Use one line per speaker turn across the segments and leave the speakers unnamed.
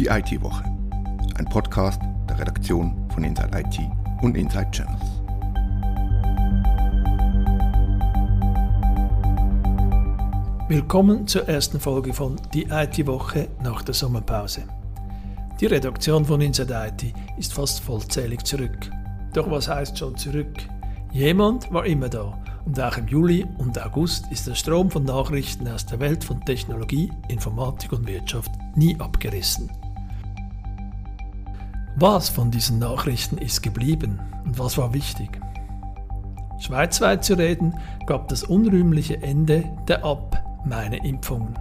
Die IT-Woche. Ein Podcast der Redaktion von Inside IT und Inside Channels.
Willkommen zur ersten Folge von Die IT-Woche nach der Sommerpause. Die Redaktion von Inside IT ist fast vollzählig zurück. Doch was heißt schon zurück? Jemand war immer da und auch im Juli und August ist der Strom von Nachrichten aus der Welt von Technologie, Informatik und Wirtschaft nie abgerissen. Was von diesen Nachrichten ist geblieben und was war wichtig? Schweizweit zu reden gab das unrühmliche Ende der Ab meine Impfungen.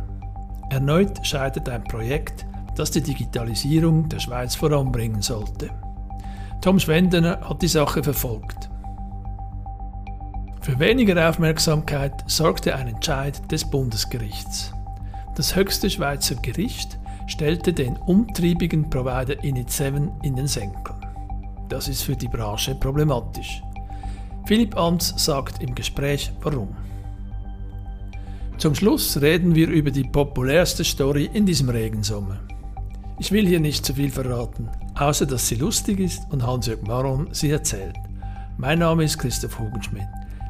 Erneut scheitert ein Projekt, das die Digitalisierung der Schweiz voranbringen sollte. Tom Schwendener hat die Sache verfolgt. Für weniger Aufmerksamkeit sorgte ein Entscheid des Bundesgerichts. Das höchste Schweizer Gericht stellte den umtriebigen Provider Init7 in den Senkel. Das ist für die Branche problematisch. Philipp Amts sagt im Gespräch warum. Zum Schluss reden wir über die populärste Story in diesem Regensommer. Ich will hier nicht zu viel verraten, außer dass sie lustig ist und Hans-Jörg Maron sie erzählt. Mein Name ist Christoph Hugenschmidt.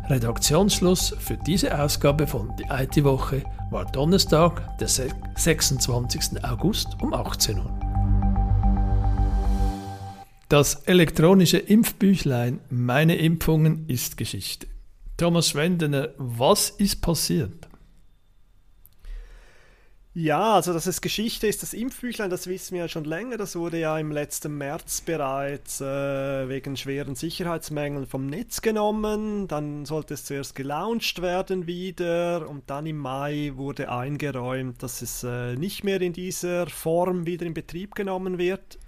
Redaktionsschluss für diese Ausgabe von Die IT-Woche war Donnerstag, der 26. August um 18 Uhr. Das elektronische Impfbüchlein Meine Impfungen ist Geschichte. Thomas Schwendener, was ist passiert?
Ja, also dass es Geschichte ist, das Impfbüchlein, das wissen wir ja schon länger. Das wurde ja im letzten März bereits äh, wegen schweren Sicherheitsmängeln vom Netz genommen. Dann sollte es zuerst gelauncht werden wieder und dann im Mai wurde eingeräumt, dass es äh, nicht mehr in dieser Form wieder in Betrieb genommen wird.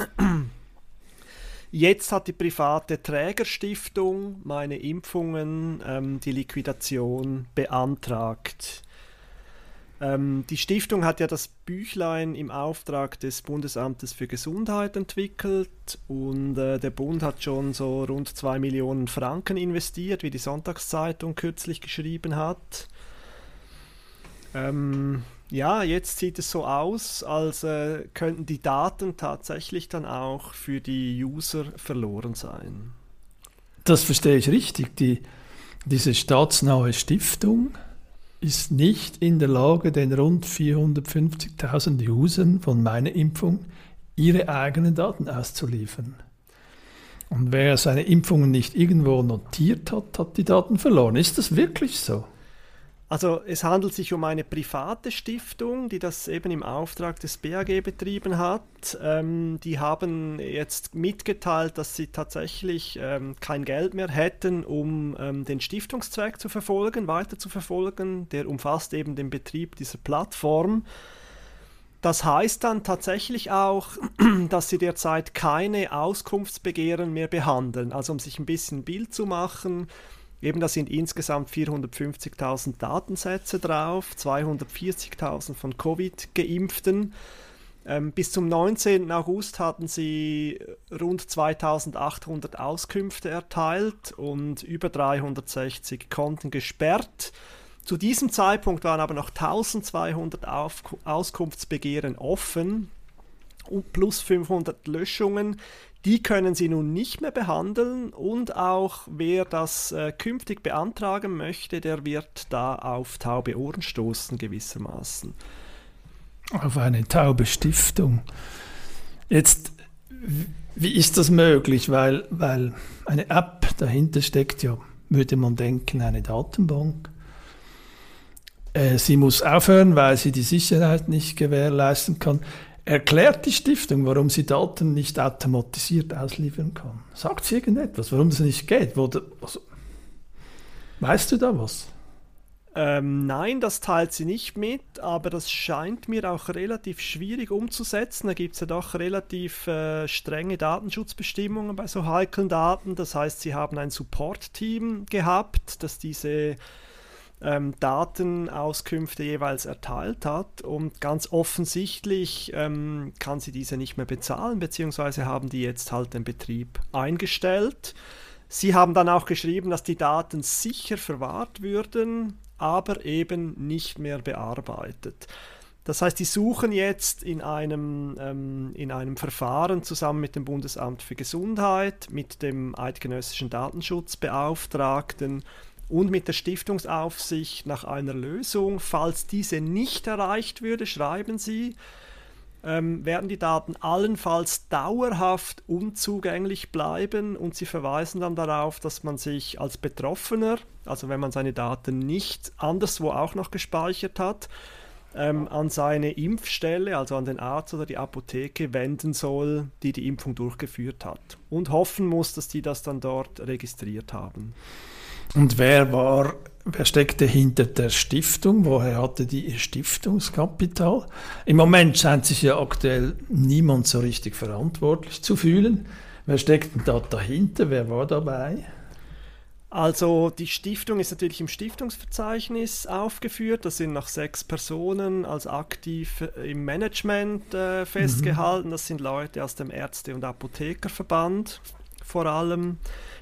Jetzt hat die private Trägerstiftung meine Impfungen ähm, die Liquidation beantragt. Ähm, die Stiftung hat ja das Büchlein im Auftrag des Bundesamtes für Gesundheit entwickelt und äh, der Bund hat schon so rund 2 Millionen Franken investiert, wie die Sonntagszeitung kürzlich geschrieben hat. Ähm, ja, jetzt sieht es so aus, als äh, könnten die Daten tatsächlich dann auch für die User verloren sein.
Das verstehe ich richtig. Die, diese staatsnahe Stiftung ist nicht in der Lage, den rund 450.000 Usern von meiner Impfung ihre eigenen Daten auszuliefern. Und wer seine Impfungen nicht irgendwo notiert hat, hat die Daten verloren. Ist das wirklich so?
Also es handelt sich um eine private Stiftung, die das eben im Auftrag des BAG betrieben hat. Ähm, die haben jetzt mitgeteilt, dass sie tatsächlich ähm, kein Geld mehr hätten, um ähm, den Stiftungszweck zu verfolgen, weiter zu verfolgen. Der umfasst eben den Betrieb dieser Plattform. Das heißt dann tatsächlich auch, dass sie derzeit keine Auskunftsbegehren mehr behandeln. Also um sich ein bisschen Bild zu machen, Eben, da sind insgesamt 450.000 Datensätze drauf, 240.000 von Covid-Geimpften. Ähm, bis zum 19. August hatten sie rund 2800 Auskünfte erteilt und über 360 Konten gesperrt. Zu diesem Zeitpunkt waren aber noch 1200 Auf Auskunftsbegehren offen plus 500 Löschungen. Die können Sie nun nicht mehr behandeln und auch wer das äh, künftig beantragen möchte, der wird da auf taube Ohren stoßen gewissermaßen.
Auf eine taube Stiftung. Jetzt, wie ist das möglich? Weil, weil eine App dahinter steckt ja, würde man denken, eine Datenbank. Äh, sie muss aufhören, weil sie die Sicherheit nicht gewährleisten kann. Erklärt die Stiftung, warum sie Daten nicht automatisiert ausliefern kann? Sagt sie irgendetwas, warum das nicht geht? Wo also, weißt du da was?
Ähm, nein, das teilt sie nicht mit, aber das scheint mir auch relativ schwierig umzusetzen. Da gibt es ja doch relativ äh, strenge Datenschutzbestimmungen bei so heiklen Daten. Das heißt, sie haben ein Support-Team gehabt, das diese ähm, Datenauskünfte jeweils erteilt hat und ganz offensichtlich ähm, kann sie diese nicht mehr bezahlen, beziehungsweise haben die jetzt halt den Betrieb eingestellt. Sie haben dann auch geschrieben, dass die Daten sicher verwahrt würden, aber eben nicht mehr bearbeitet. Das heißt, die suchen jetzt in einem, ähm, in einem Verfahren zusammen mit dem Bundesamt für Gesundheit, mit dem eidgenössischen Datenschutzbeauftragten und mit der Stiftungsaufsicht nach einer Lösung. Falls diese nicht erreicht würde, schreiben sie, ähm, werden die Daten allenfalls dauerhaft unzugänglich bleiben und sie verweisen dann darauf, dass man sich als Betroffener, also wenn man seine Daten nicht anderswo auch noch gespeichert hat, ähm, an seine Impfstelle, also an den Arzt oder die Apotheke wenden soll, die die Impfung durchgeführt hat. Und hoffen muss, dass die das dann dort registriert haben.
Und wer war, wer steckte hinter der Stiftung? Woher hatte die ihr Stiftungskapital? Im Moment scheint sich ja aktuell niemand so richtig verantwortlich zu fühlen. Wer steckt denn da dahinter? Wer war dabei?
Also die Stiftung ist natürlich im Stiftungsverzeichnis aufgeführt. Das sind noch sechs Personen als aktiv im Management äh, festgehalten. Mhm. Das sind Leute aus dem Ärzte- und Apothekerverband vor allem.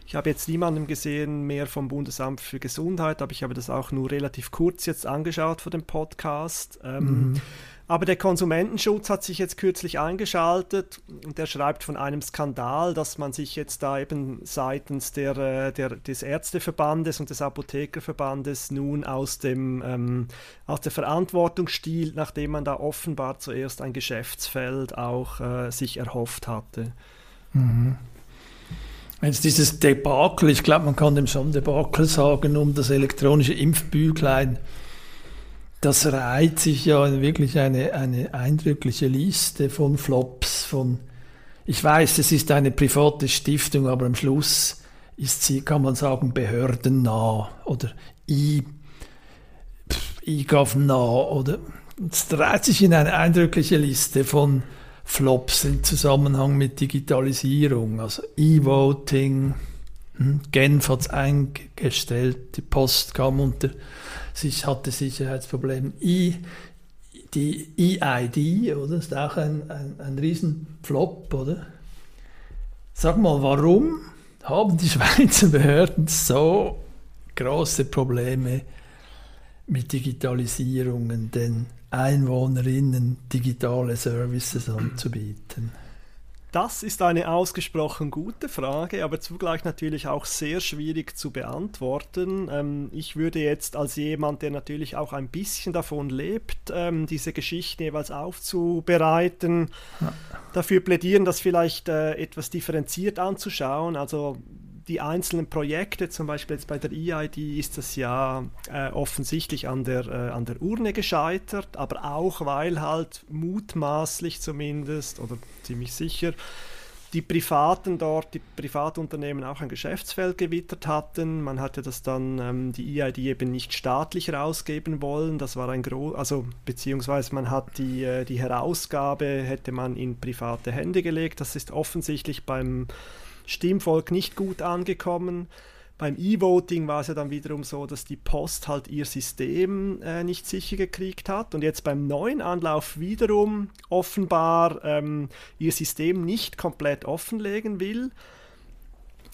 Ich habe jetzt niemanden gesehen mehr vom Bundesamt für Gesundheit, aber ich habe das auch nur relativ kurz jetzt angeschaut vor dem Podcast. Ähm, mhm. Aber der Konsumentenschutz hat sich jetzt kürzlich eingeschaltet und der schreibt von einem Skandal, dass man sich jetzt da eben seitens der, äh, der, des Ärzteverbandes und des Apothekerverbandes nun aus, dem, ähm, aus der Verantwortung stiehlt, nachdem man da offenbar zuerst ein Geschäftsfeld auch äh, sich erhofft hatte.
Mhm. Jetzt dieses Debakel, ich glaube, man kann dem schon Debakel sagen, um das elektronische Impfbüchlein das reiht sich ja wirklich eine, eine eindrückliche Liste von Flops, von, ich weiß, es ist eine private Stiftung, aber am Schluss ist sie, kann man sagen, behördennah oder I, IGAV-nah oder es reiht sich in eine eindrückliche Liste von Flops im Zusammenhang mit Digitalisierung, also E-Voting, hm, Genf hat es eingestellt, die Post kam unter sich hatte Sicherheitsprobleme. I, die EID, oder? Das ist auch ein, ein, ein Riesenflop, oder? Sag mal, warum haben die Schweizer Behörden so große Probleme mit Digitalisierungen den Einwohnerinnen digitale Services anzubieten?
Das ist eine ausgesprochen gute Frage, aber zugleich natürlich auch sehr schwierig zu beantworten. Ähm, ich würde jetzt als jemand, der natürlich auch ein bisschen davon lebt, ähm, diese Geschichten jeweils aufzubereiten, dafür plädieren, das vielleicht äh, etwas differenziert anzuschauen. Also die einzelnen Projekte, zum Beispiel jetzt bei der EID, ist das ja äh, offensichtlich an der, äh, an der Urne gescheitert, aber auch weil halt mutmaßlich zumindest oder ziemlich sicher die Privaten dort, die Privatunternehmen auch ein Geschäftsfeld gewittert hatten. Man hatte das dann, ähm, die EID eben nicht staatlich rausgeben wollen. Das war ein groß, also beziehungsweise man hat die, äh, die Herausgabe, hätte man in private Hände gelegt. Das ist offensichtlich beim Stimmvolk nicht gut angekommen. Beim E-Voting war es ja dann wiederum so, dass die Post halt ihr System äh, nicht sicher gekriegt hat und jetzt beim neuen Anlauf wiederum offenbar ähm, ihr System nicht komplett offenlegen will.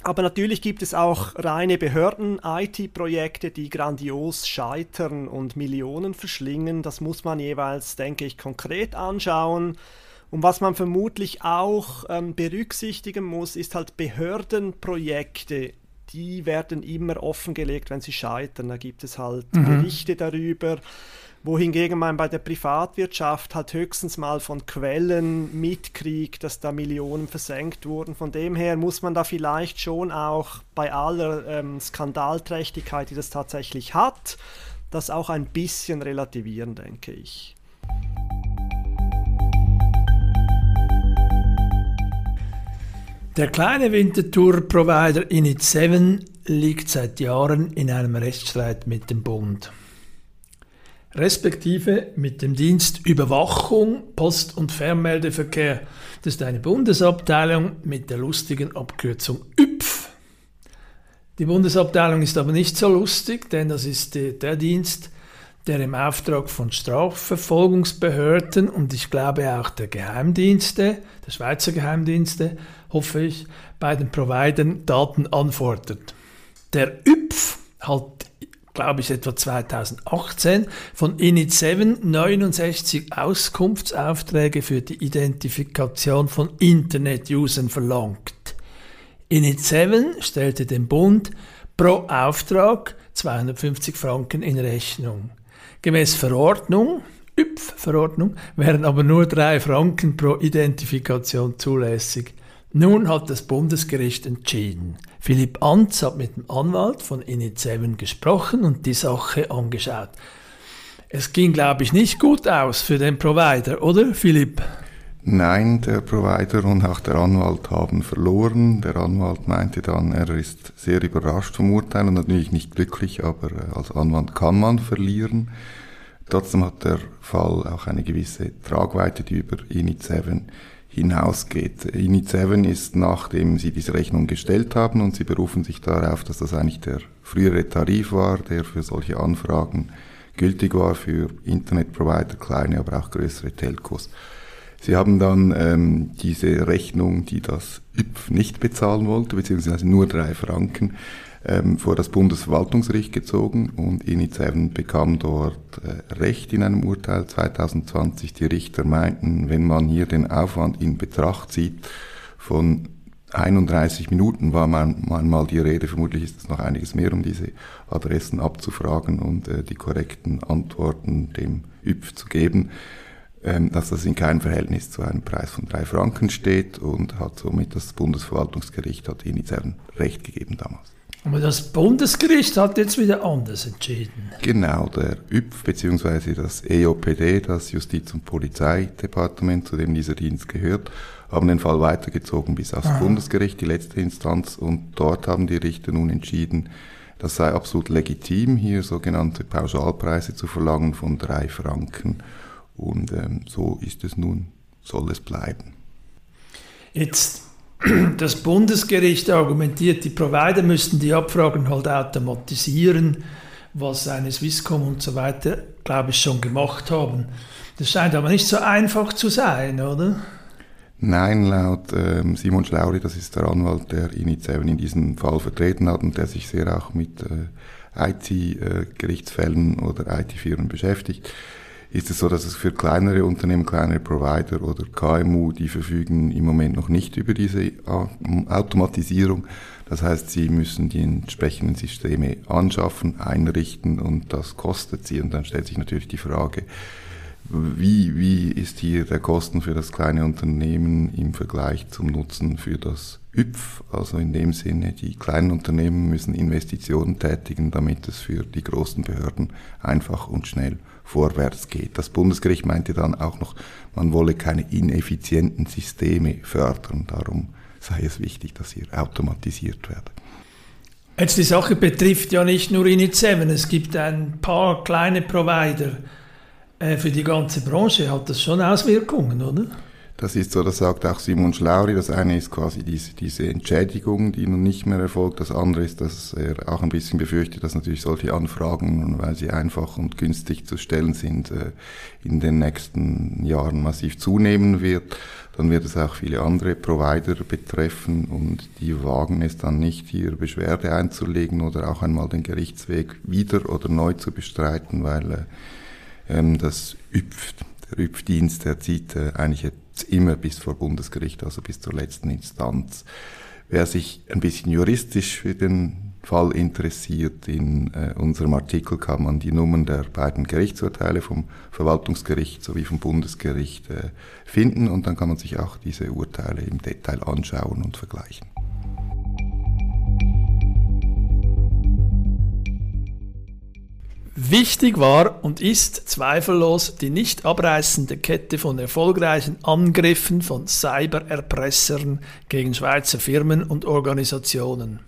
Aber natürlich gibt es auch reine Behörden-IT-Projekte, die grandios scheitern und Millionen verschlingen. Das muss man jeweils, denke ich, konkret anschauen. Und was man vermutlich auch ähm, berücksichtigen muss, ist halt Behördenprojekte, die werden immer offengelegt, wenn sie scheitern. Da gibt es halt mhm. Berichte darüber, wohingegen man bei der Privatwirtschaft halt höchstens mal von Quellen mitkriegt, dass da Millionen versenkt wurden. Von dem her muss man da vielleicht schon auch bei aller ähm, Skandalträchtigkeit, die das tatsächlich hat, das auch ein bisschen relativieren, denke ich.
Der kleine Wintertour-Provider Init7 liegt seit Jahren in einem Rechtsstreit mit dem Bund, respektive mit dem Dienst Überwachung, Post- und Fernmeldeverkehr. Das ist eine Bundesabteilung mit der lustigen Abkürzung ÜPF. Die Bundesabteilung ist aber nicht so lustig, denn das ist der Dienst, der im Auftrag von Strafverfolgungsbehörden und ich glaube auch der Geheimdienste, der Schweizer Geheimdienste, hoffe ich, bei den Providern Daten anfordert. Der ÜPF hat glaube ich, etwa 2018 von Init7 69 Auskunftsaufträge für die Identifikation von Internet-Usern verlangt. Init7 stellte dem Bund pro Auftrag 250 Franken in Rechnung. Gemäß Verordnung, ÜPF-Verordnung, wären aber nur drei Franken pro Identifikation zulässig. Nun hat das Bundesgericht entschieden. Philipp Antz hat mit dem Anwalt von Init7 gesprochen und die Sache angeschaut. Es ging, glaube ich, nicht gut aus für den Provider, oder Philipp?
Nein, der Provider und auch der Anwalt haben verloren. Der Anwalt meinte dann, er ist sehr überrascht vom Urteil und natürlich nicht glücklich, aber äh, als Anwalt kann man verlieren. Trotzdem hat der Fall auch eine gewisse Tragweite, die über Init 7 hinausgeht. Init 7 ist, nachdem sie diese Rechnung gestellt haben und sie berufen sich darauf, dass das eigentlich der frühere Tarif war, der für solche Anfragen gültig war für Internetprovider, kleine, aber auch größere Telcos. Sie haben dann ähm, diese Rechnung, die das ÜPF nicht bezahlen wollte, beziehungsweise nur drei Franken, ähm, vor das Bundesverwaltungsgericht gezogen und Init7 bekam dort äh, Recht in einem Urteil 2020. Die Richter meinten, wenn man hier den Aufwand in Betracht zieht, von 31 Minuten war man, man mal die Rede, vermutlich ist es noch einiges mehr, um diese Adressen abzufragen und äh, die korrekten Antworten dem ÜPF zu geben dass das in keinem Verhältnis zu einem Preis von drei Franken steht und hat somit das Bundesverwaltungsgericht hat initial Recht gegeben damals.
Aber das Bundesgericht hat jetzt wieder anders entschieden.
Genau, der ÜPF bzw. das EOPD, das Justiz- und Polizeidepartement, zu dem dieser Dienst gehört, haben den Fall weitergezogen bis aufs Aha. Bundesgericht, die letzte Instanz, und dort haben die Richter nun entschieden, das sei absolut legitim, hier sogenannte Pauschalpreise zu verlangen von drei Franken und ähm, so ist es nun, soll es bleiben.
Jetzt, das Bundesgericht argumentiert, die Provider müssten die Abfragen halt automatisieren, was eine Swisscom und so weiter, glaube ich, schon gemacht haben. Das scheint aber nicht so einfach zu sein, oder?
Nein, laut ähm, Simon Schlauri, das ist der Anwalt, der Init7 in diesem Fall vertreten hat und der sich sehr auch mit äh, IT-Gerichtsfällen äh, oder IT-Firmen beschäftigt, ist es so, dass es für kleinere Unternehmen, kleinere Provider oder KMU, die verfügen im Moment noch nicht über diese Automatisierung. Das heißt, sie müssen die entsprechenden Systeme anschaffen, einrichten und das kostet sie. Und dann stellt sich natürlich die Frage, wie, wie ist hier der Kosten für das kleine Unternehmen im Vergleich zum Nutzen für das ÜPF? Also in dem Sinne, die kleinen Unternehmen müssen Investitionen tätigen, damit es für die großen Behörden einfach und schnell vorwärts geht. Das Bundesgericht meinte dann auch noch, man wolle keine ineffizienten Systeme fördern. Darum sei es wichtig, dass sie automatisiert werden.
Jetzt die Sache betrifft ja nicht nur Init7, es gibt ein paar kleine Provider. Äh, für die ganze Branche hat das schon Auswirkungen, oder?
Das ist so, das sagt auch Simon Schlauri. Das eine ist quasi diese, diese Entschädigung, die nun nicht mehr erfolgt. Das andere ist, dass er auch ein bisschen befürchtet, dass natürlich solche Anfragen, weil sie einfach und günstig zu stellen sind, äh, in den nächsten Jahren massiv zunehmen wird. Dann wird es auch viele andere Provider betreffen und die wagen es dann nicht, hier Beschwerde einzulegen oder auch einmal den Gerichtsweg wieder oder neu zu bestreiten, weil äh, ähm, das ÜPF, der ÜPF-Dienst, der zieht äh, eigentlich immer bis vor Bundesgericht, also bis zur letzten Instanz. Wer sich ein bisschen juristisch für den Fall interessiert, in äh, unserem Artikel kann man die Nummern der beiden Gerichtsurteile vom Verwaltungsgericht sowie vom Bundesgericht äh, finden und dann kann man sich auch diese Urteile im Detail anschauen und vergleichen.
Wichtig war und ist zweifellos die nicht abreißende Kette von erfolgreichen Angriffen von Cybererpressern gegen Schweizer Firmen und Organisationen.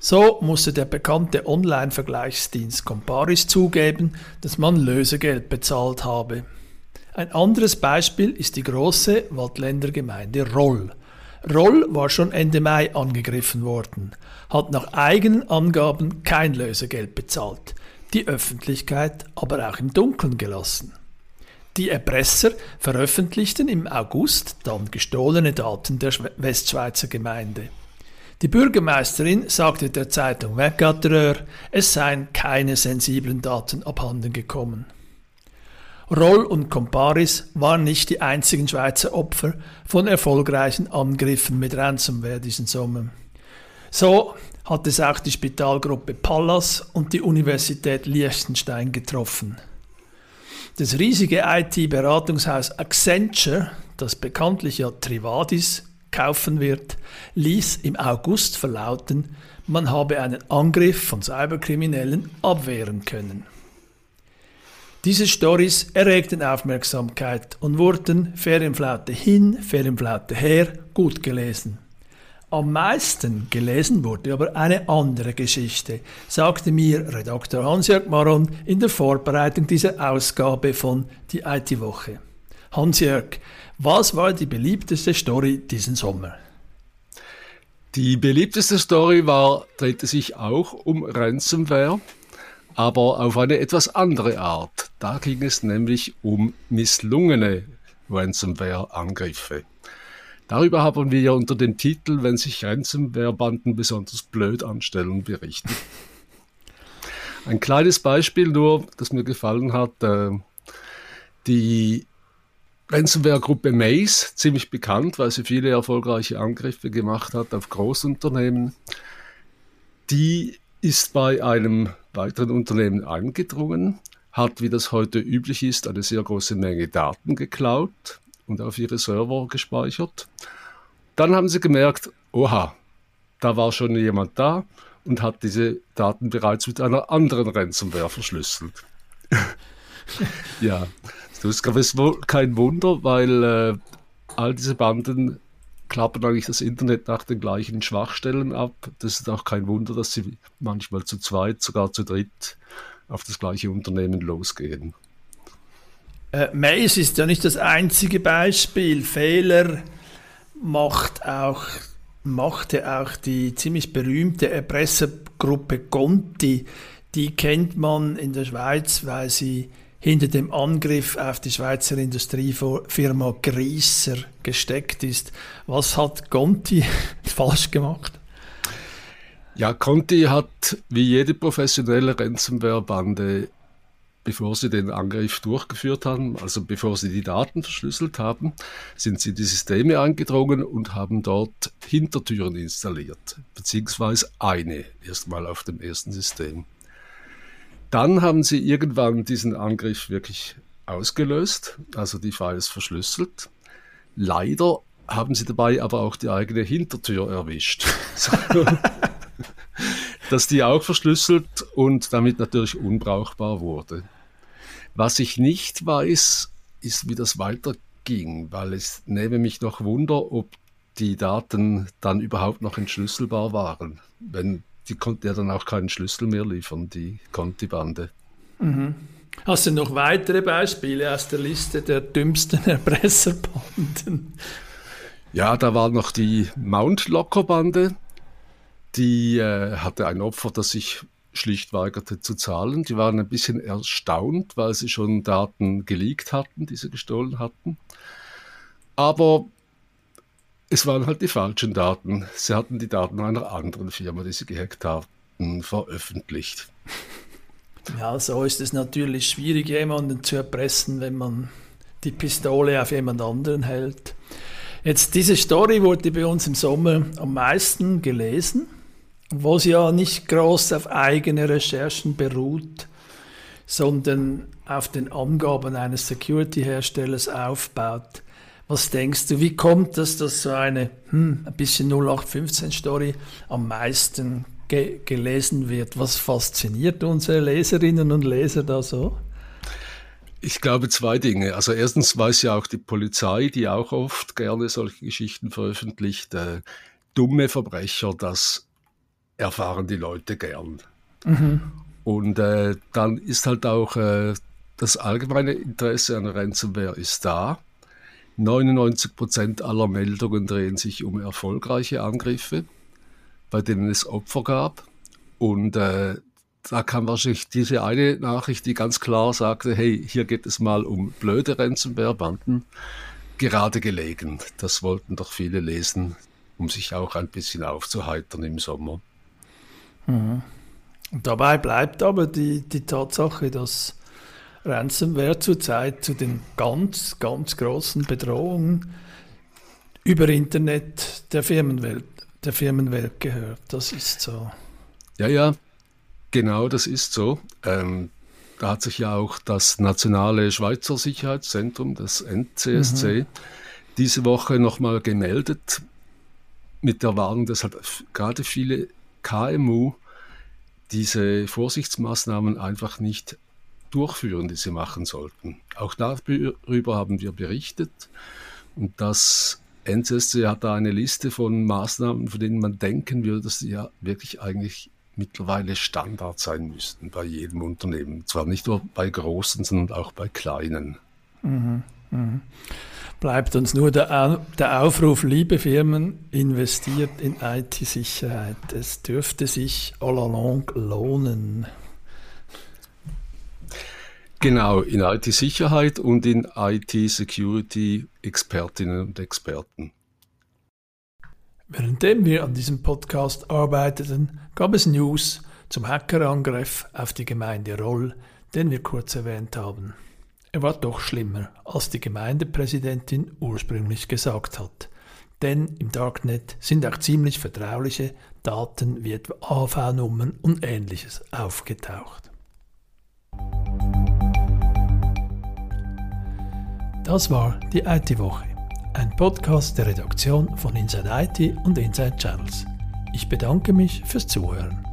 So musste der bekannte Online-Vergleichsdienst Comparis zugeben, dass man Lösegeld bezahlt habe. Ein anderes Beispiel ist die große Waldländergemeinde Roll. Roll war schon Ende Mai angegriffen worden, hat nach eigenen Angaben kein Lösegeld bezahlt die Öffentlichkeit aber auch im Dunkeln gelassen. Die Erpresser veröffentlichten im August dann gestohlene Daten der Westschweizer Gemeinde. Die Bürgermeisterin sagte der Zeitung Weggatterör, es seien keine sensiblen Daten abhanden gekommen. Roll und Comparis waren nicht die einzigen Schweizer Opfer von erfolgreichen Angriffen mit Ransomware diesen Sommer. So hat es auch die Spitalgruppe Pallas und die Universität Liechtenstein getroffen. Das riesige IT-Beratungshaus Accenture, das bekanntlich ja Trivadis kaufen wird, ließ im August verlauten, man habe einen Angriff von Cyberkriminellen abwehren können. Diese Stories erregten Aufmerksamkeit und wurden Ferienflaute hin, Ferienflaute her gut gelesen. Am meisten gelesen wurde aber eine andere Geschichte, sagte mir Redakteur Hans-Jörg Maron in der Vorbereitung dieser Ausgabe von Die IT-Woche. Hans-Jörg, was war die beliebteste Story diesen Sommer?
Die beliebteste Story war, drehte sich auch um Ransomware aber auf eine etwas andere Art. Da ging es nämlich um misslungene Ransomware-Angriffe. Darüber haben wir ja unter dem Titel, wenn sich Ransomware-Banden besonders blöd anstellen, berichtet. Ein kleines Beispiel nur, das mir gefallen hat. Äh, die Ransomware-Gruppe Maze, ziemlich bekannt, weil sie viele erfolgreiche Angriffe gemacht hat auf Großunternehmen, die ist bei einem weiteren Unternehmen eingedrungen, hat, wie das heute üblich ist, eine sehr große Menge Daten geklaut und auf ihre Server gespeichert. Dann haben sie gemerkt, oha, da war schon jemand da und hat diese Daten bereits mit einer anderen Ransomware verschlüsselt. ja, das ist wohl kein Wunder, weil äh, all diese Banden klappern eigentlich das Internet nach den gleichen Schwachstellen ab. Das ist auch kein Wunder, dass sie manchmal zu zweit, sogar zu dritt auf das gleiche Unternehmen losgehen.
Äh, Maze ist ja nicht das einzige Beispiel. Fehler macht auch, machte auch die ziemlich berühmte Erpressergruppe Conti. Die kennt man in der Schweiz, weil sie hinter dem Angriff auf die Schweizer Industriefirma Grieser gesteckt ist. Was hat Conti falsch gemacht?
Ja, Conti hat wie jede professionelle Ransomware-Bande, bevor sie den Angriff durchgeführt haben, also bevor sie die Daten verschlüsselt haben, sind sie in die Systeme eingedrungen und haben dort Hintertüren installiert, beziehungsweise eine erstmal auf dem ersten System. Dann haben sie irgendwann diesen Angriff wirklich ausgelöst, also die Files verschlüsselt. Leider haben sie dabei aber auch die eigene Hintertür erwischt. dass die auch verschlüsselt und damit natürlich unbrauchbar wurde. Was ich nicht weiß, ist, wie das weiterging, weil es nehme mich noch Wunder, ob die Daten dann überhaupt noch entschlüsselbar waren, wenn die konnte ja dann auch keinen Schlüssel mehr liefern, die Conti-Bande.
Mhm. Hast du noch weitere Beispiele aus der Liste der dümmsten Erpresserbanden?
Ja, da war noch die Mount Locker Bande. Die äh, hatte ein Opfer, das sich schlicht weigerte zu zahlen. Die waren ein bisschen erstaunt, weil sie schon Daten geleakt hatten, die sie gestohlen hatten. Aber es waren halt die falschen Daten. Sie hatten die Daten einer anderen Firma, die sie gehackt hatten, veröffentlicht.
Ja, so ist es natürlich schwierig, jemanden zu erpressen, wenn man die Pistole auf jemand anderen hält. Jetzt, diese Story wurde bei uns im Sommer am meisten gelesen, wo sie ja nicht groß auf eigene Recherchen beruht, sondern auf den Angaben eines Security-Herstellers aufbaut. Was denkst du, wie kommt es, dass so eine hm, ein bisschen 0815-Story am meisten ge gelesen wird? Was fasziniert unsere Leserinnen und Leser da so?
Ich glaube zwei Dinge. Also erstens weiß ja auch die Polizei, die auch oft gerne solche Geschichten veröffentlicht, äh, dumme Verbrecher, das erfahren die Leute gern. Mhm. Und äh, dann ist halt auch äh, das allgemeine Interesse an Ransomware ist da. 99 Prozent aller Meldungen drehen sich um erfolgreiche Angriffe, bei denen es Opfer gab. Und äh, da kam wahrscheinlich diese eine Nachricht, die ganz klar sagte, hey, hier geht es mal um blöde Ransomware-Banden, gerade gelegen. Das wollten doch viele lesen, um sich auch ein bisschen aufzuheitern im Sommer.
Mhm. Dabei bleibt aber die, die Tatsache, dass Ransomware zurzeit zu den ganz, ganz großen Bedrohungen über Internet der Firmenwelt, der Firmenwelt gehört. Das ist so.
Ja, ja, genau, das ist so. Ähm, da hat sich ja auch das Nationale Schweizer Sicherheitszentrum, das NCSC, mhm. diese Woche nochmal gemeldet mit der Warnung, dass halt gerade viele KMU diese Vorsichtsmaßnahmen einfach nicht durchführen, die sie machen sollten. Auch darüber haben wir berichtet und das NCSC hat da eine Liste von Maßnahmen, von denen man denken würde, dass sie ja wirklich eigentlich mittlerweile Standard sein müssten bei jedem Unternehmen. Zwar nicht nur bei großen, sondern auch bei kleinen.
Mhm, mh. Bleibt uns nur der, der Aufruf, liebe Firmen, investiert in IT-Sicherheit. Es dürfte sich all along lohnen.
Genau, in IT-Sicherheit und in IT-Security-Expertinnen und Experten.
Währenddem wir an diesem Podcast arbeiteten, gab es News zum Hackerangriff auf die Gemeinde Roll, den wir kurz erwähnt haben. Er war doch schlimmer, als die Gemeindepräsidentin ursprünglich gesagt hat. Denn im Darknet sind auch ziemlich vertrauliche Daten wie etwa AV-Nummern und ähnliches aufgetaucht. Das war die IT-Woche, ein Podcast der Redaktion von Inside IT und Inside Channels. Ich bedanke mich fürs Zuhören.